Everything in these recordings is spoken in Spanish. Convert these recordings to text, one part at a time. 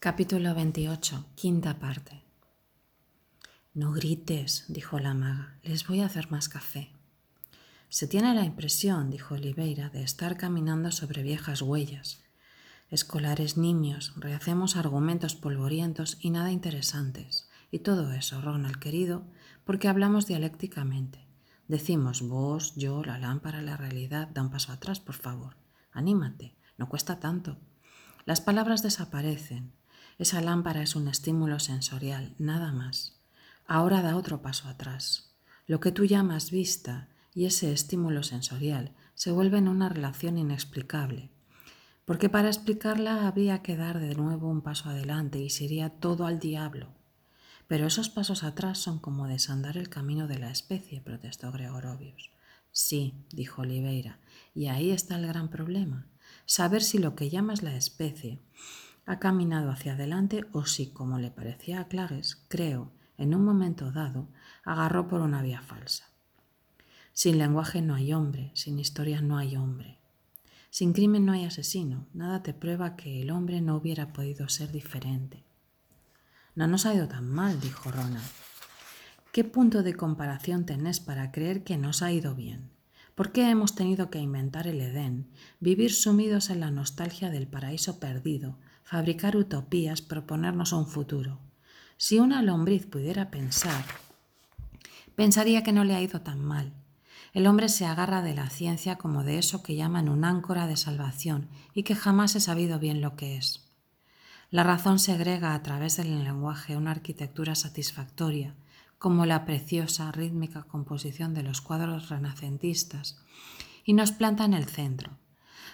Capítulo 28, quinta parte. No grites, dijo la maga, les voy a hacer más café. Se tiene la impresión, dijo Oliveira, de estar caminando sobre viejas huellas. Escolares niños, rehacemos argumentos polvorientos y nada interesantes. Y todo eso, Ronald querido, porque hablamos dialécticamente. Decimos vos, yo, la lámpara, la realidad. Da un paso atrás, por favor. Anímate, no cuesta tanto. Las palabras desaparecen. Esa lámpara es un estímulo sensorial, nada más. Ahora da otro paso atrás. Lo que tú llamas vista y ese estímulo sensorial se vuelven una relación inexplicable. Porque para explicarla había que dar de nuevo un paso adelante y sería todo al diablo. Pero esos pasos atrás son como desandar el camino de la especie, protestó Gregorovius. Sí, dijo Oliveira, y ahí está el gran problema. Saber si lo que llamas la especie ha caminado hacia adelante o si, como le parecía a Clages, creo, en un momento dado, agarró por una vía falsa. Sin lenguaje no hay hombre, sin historia no hay hombre. Sin crimen no hay asesino, nada te prueba que el hombre no hubiera podido ser diferente. No nos ha ido tan mal, dijo Ronald. ¿Qué punto de comparación tenés para creer que nos ha ido bien? ¿Por qué hemos tenido que inventar el Edén, vivir sumidos en la nostalgia del paraíso perdido, fabricar utopías, proponernos un futuro? Si una lombriz pudiera pensar, pensaría que no le ha ido tan mal. El hombre se agarra de la ciencia como de eso que llaman un áncora de salvación y que jamás he sabido bien lo que es. La razón segrega a través del lenguaje una arquitectura satisfactoria, como la preciosa rítmica composición de los cuadros renacentistas, y nos planta en el centro.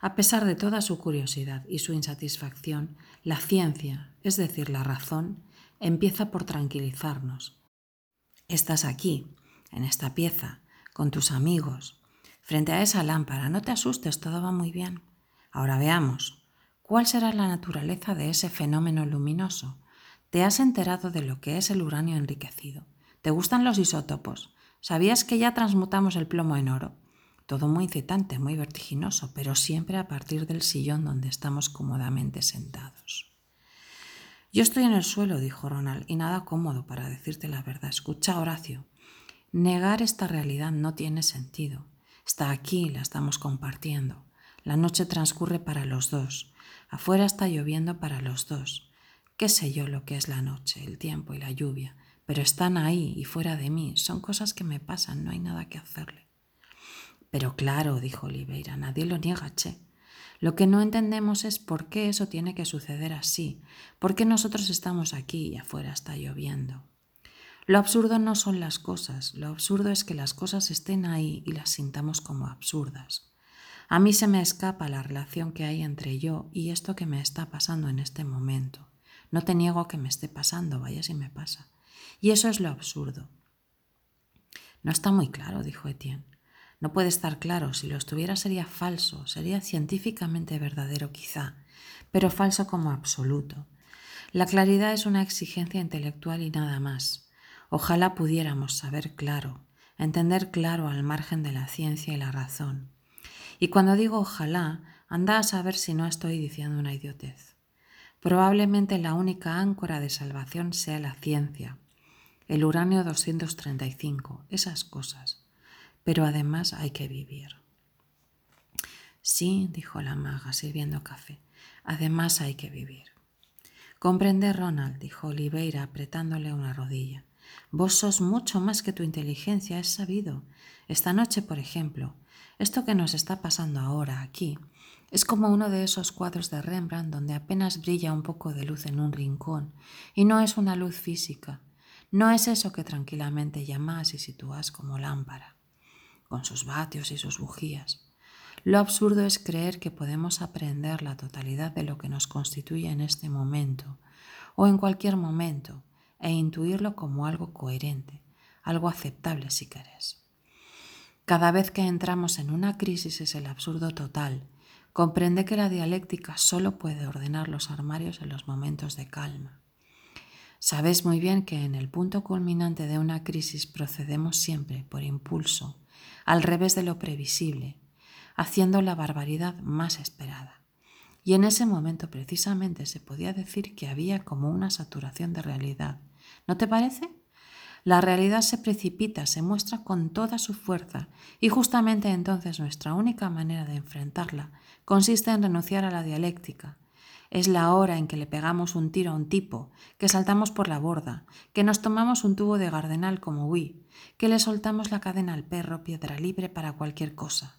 A pesar de toda su curiosidad y su insatisfacción, la ciencia, es decir, la razón, empieza por tranquilizarnos. Estás aquí, en esta pieza, con tus amigos, frente a esa lámpara, no te asustes, todo va muy bien. Ahora veamos, ¿Cuál será la naturaleza de ese fenómeno luminoso? ¿Te has enterado de lo que es el uranio enriquecido? ¿Te gustan los isótopos? ¿Sabías que ya transmutamos el plomo en oro? Todo muy incitante, muy vertiginoso, pero siempre a partir del sillón donde estamos cómodamente sentados. Yo estoy en el suelo, dijo Ronald, y nada cómodo para decirte la verdad. Escucha, Horacio. Negar esta realidad no tiene sentido. Está aquí, la estamos compartiendo. La noche transcurre para los dos. Afuera está lloviendo para los dos. Qué sé yo lo que es la noche, el tiempo y la lluvia, pero están ahí y fuera de mí. Son cosas que me pasan, no hay nada que hacerle. Pero claro, dijo Oliveira, nadie lo niega, che. Lo que no entendemos es por qué eso tiene que suceder así, por qué nosotros estamos aquí y afuera está lloviendo. Lo absurdo no son las cosas, lo absurdo es que las cosas estén ahí y las sintamos como absurdas. A mí se me escapa la relación que hay entre yo y esto que me está pasando en este momento. No te niego que me esté pasando, vaya si me pasa. Y eso es lo absurdo. No está muy claro, dijo Etienne. No puede estar claro, si lo estuviera sería falso, sería científicamente verdadero quizá, pero falso como absoluto. La claridad es una exigencia intelectual y nada más. Ojalá pudiéramos saber claro, entender claro al margen de la ciencia y la razón. Y cuando digo ojalá, anda a saber si no estoy diciendo una idiotez. Probablemente la única áncora de salvación sea la ciencia, el uranio 235, esas cosas. Pero además hay que vivir. Sí, dijo la maga, sirviendo café. Además hay que vivir. Comprende, Ronald, dijo Oliveira, apretándole una rodilla. Vos sos mucho más que tu inteligencia, es sabido. Esta noche, por ejemplo, esto que nos está pasando ahora aquí es como uno de esos cuadros de Rembrandt donde apenas brilla un poco de luz en un rincón y no es una luz física, no es eso que tranquilamente llamas y sitúas como lámpara, con sus vatios y sus bujías. Lo absurdo es creer que podemos aprender la totalidad de lo que nos constituye en este momento o en cualquier momento e intuirlo como algo coherente, algo aceptable si querés. Cada vez que entramos en una crisis es el absurdo total. Comprende que la dialéctica solo puede ordenar los armarios en los momentos de calma. Sabes muy bien que en el punto culminante de una crisis procedemos siempre por impulso, al revés de lo previsible, haciendo la barbaridad más esperada. y en ese momento precisamente se podía decir que había como una saturación de realidad. ¿No te parece? La realidad se precipita, se muestra con toda su fuerza y justamente entonces nuestra única manera de enfrentarla consiste en renunciar a la dialéctica. Es la hora en que le pegamos un tiro a un tipo, que saltamos por la borda, que nos tomamos un tubo de gardenal como Wii, que le soltamos la cadena al perro piedra libre para cualquier cosa.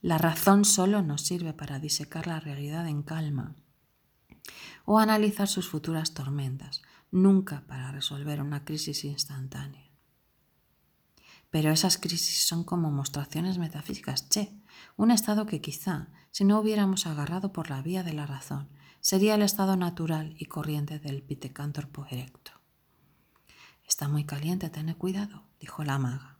La razón solo nos sirve para disecar la realidad en calma o analizar sus futuras tormentas, nunca para resolver una crisis instantánea. Pero esas crisis son como mostraciones metafísicas, che, un estado que quizá, si no hubiéramos agarrado por la vía de la razón, sería el estado natural y corriente del Pithecanthropo erecto. Está muy caliente, ten cuidado, dijo la maga.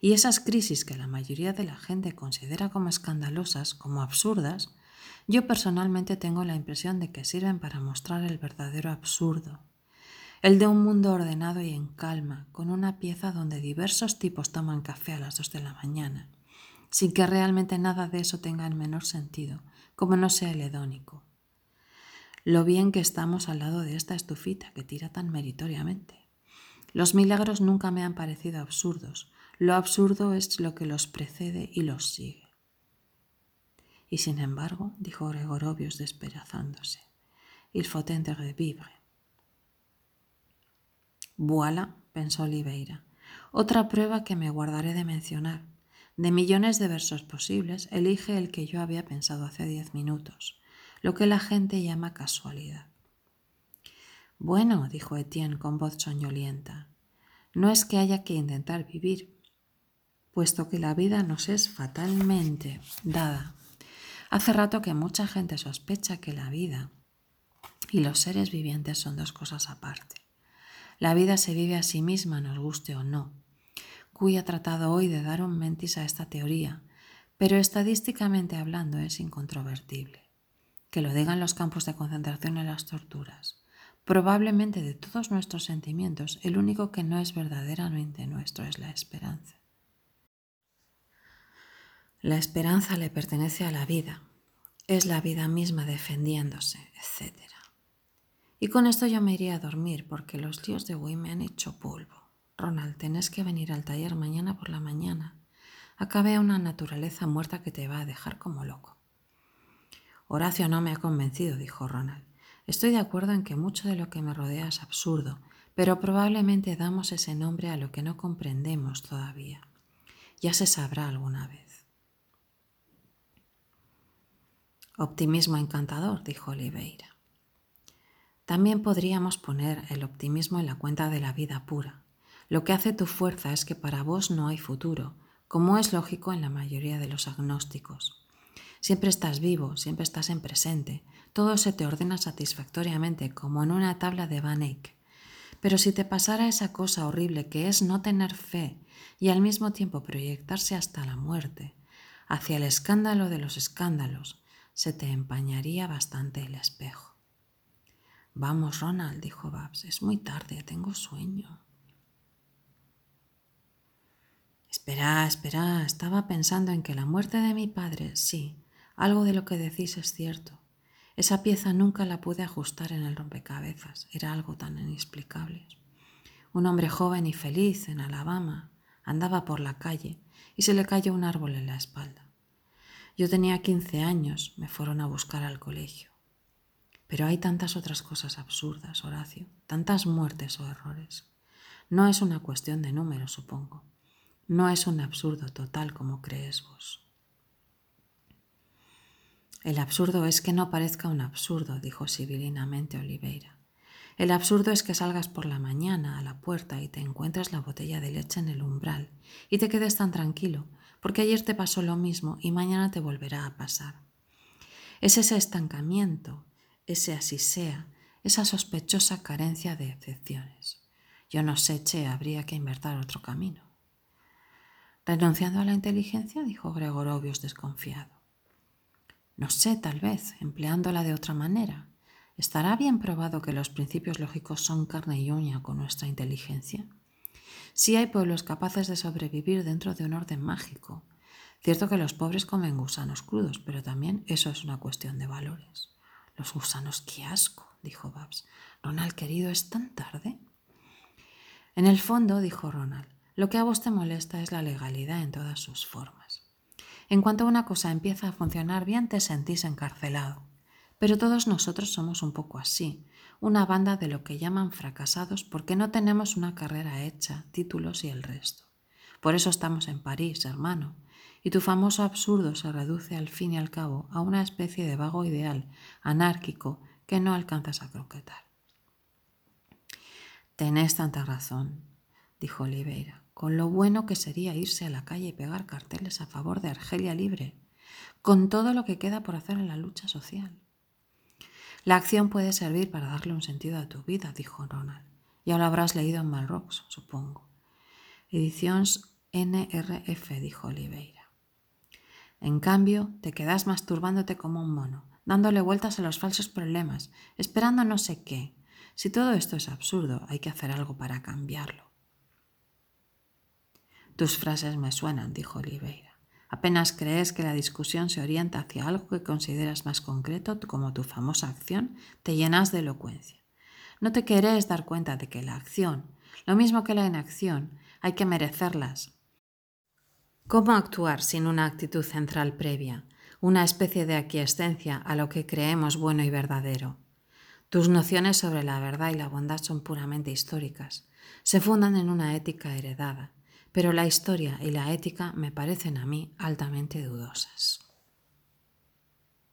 Y esas crisis que la mayoría de la gente considera como escandalosas, como absurdas, yo personalmente tengo la impresión de que sirven para mostrar el verdadero absurdo, el de un mundo ordenado y en calma, con una pieza donde diversos tipos toman café a las dos de la mañana, sin que realmente nada de eso tenga el menor sentido, como no sea el hedónico. Lo bien que estamos al lado de esta estufita que tira tan meritoriamente. Los milagros nunca me han parecido absurdos, lo absurdo es lo que los precede y los sigue. Y sin embargo, dijo Gregorovius despedazándose, il faut revivre. Voilà, pensó Oliveira. Otra prueba que me guardaré de mencionar. De millones de versos posibles, elige el que yo había pensado hace diez minutos, lo que la gente llama casualidad. Bueno, dijo Etienne con voz soñolienta, no es que haya que intentar vivir, puesto que la vida nos es fatalmente dada. Hace rato que mucha gente sospecha que la vida y los seres vivientes son dos cosas aparte. La vida se vive a sí misma, nos guste o no. Cuy ha tratado hoy de dar un mentis a esta teoría, pero estadísticamente hablando es incontrovertible. Que lo digan los campos de concentración y las torturas. Probablemente de todos nuestros sentimientos, el único que no es verdaderamente nuestro es la esperanza. La esperanza le pertenece a la vida, es la vida misma defendiéndose, etc. Y con esto yo me iría a dormir porque los tíos de Wii me han hecho polvo. Ronald, tenés que venir al taller mañana por la mañana. Acabé a una naturaleza muerta que te va a dejar como loco. Horacio no me ha convencido, dijo Ronald. Estoy de acuerdo en que mucho de lo que me rodea es absurdo, pero probablemente damos ese nombre a lo que no comprendemos todavía. Ya se sabrá alguna vez. Optimismo encantador, dijo Oliveira. También podríamos poner el optimismo en la cuenta de la vida pura. Lo que hace tu fuerza es que para vos no hay futuro, como es lógico en la mayoría de los agnósticos. Siempre estás vivo, siempre estás en presente, todo se te ordena satisfactoriamente, como en una tabla de Van Eyck. Pero si te pasara esa cosa horrible que es no tener fe y al mismo tiempo proyectarse hasta la muerte, hacia el escándalo de los escándalos, se te empañaría bastante el espejo. Vamos, Ronald, dijo Babs, es muy tarde, tengo sueño. Espera, espera, estaba pensando en que la muerte de mi padre, sí, algo de lo que decís es cierto. Esa pieza nunca la pude ajustar en el rompecabezas, era algo tan inexplicable. Un hombre joven y feliz en Alabama andaba por la calle y se le cayó un árbol en la espalda. Yo tenía 15 años, me fueron a buscar al colegio. Pero hay tantas otras cosas absurdas, Horacio, tantas muertes o errores. No es una cuestión de número, supongo. No es un absurdo total como crees vos. El absurdo es que no parezca un absurdo, dijo sibilinamente Oliveira. El absurdo es que salgas por la mañana a la puerta y te encuentres la botella de leche en el umbral y te quedes tan tranquilo, porque ayer te pasó lo mismo y mañana te volverá a pasar. Es ese estancamiento, ese así sea, esa sospechosa carencia de excepciones. Yo no sé, Che, habría que invertir otro camino. ¿Renunciando a la inteligencia? dijo Gregorovius desconfiado. No sé, tal vez, empleándola de otra manera. ¿Estará bien probado que los principios lógicos son carne y uña con nuestra inteligencia? Si hay pueblos capaces de sobrevivir dentro de un orden mágico, Cierto que los pobres comen gusanos crudos, pero también eso es una cuestión de valores. Los gusanos, qué asco, dijo Babs. Ronald, querido, ¿es tan tarde? En el fondo, dijo Ronald, lo que a vos te molesta es la legalidad en todas sus formas. En cuanto una cosa empieza a funcionar bien, te sentís encarcelado. Pero todos nosotros somos un poco así, una banda de lo que llaman fracasados porque no tenemos una carrera hecha, títulos y el resto. Por eso estamos en París, hermano, y tu famoso absurdo se reduce al fin y al cabo a una especie de vago ideal, anárquico, que no alcanzas a croquetar. Tenés tanta razón, dijo Oliveira, con lo bueno que sería irse a la calle y pegar carteles a favor de Argelia libre, con todo lo que queda por hacer en la lucha social. La acción puede servir para darle un sentido a tu vida, dijo Ronald. Ya lo habrás leído en Malrocks, supongo. Ediciones NRF, dijo Oliveira. En cambio, te quedas masturbándote como un mono, dándole vueltas a los falsos problemas, esperando no sé qué. Si todo esto es absurdo, hay que hacer algo para cambiarlo. Tus frases me suenan, dijo Oliveira. Apenas crees que la discusión se orienta hacia algo que consideras más concreto, como tu famosa acción, te llenas de elocuencia. No te querés dar cuenta de que la acción, lo mismo que la inacción, hay que merecerlas. ¿Cómo actuar sin una actitud central previa, una especie de aquiescencia a lo que creemos bueno y verdadero? Tus nociones sobre la verdad y la bondad son puramente históricas, se fundan en una ética heredada, pero la historia y la ética me parecen a mí altamente dudosas.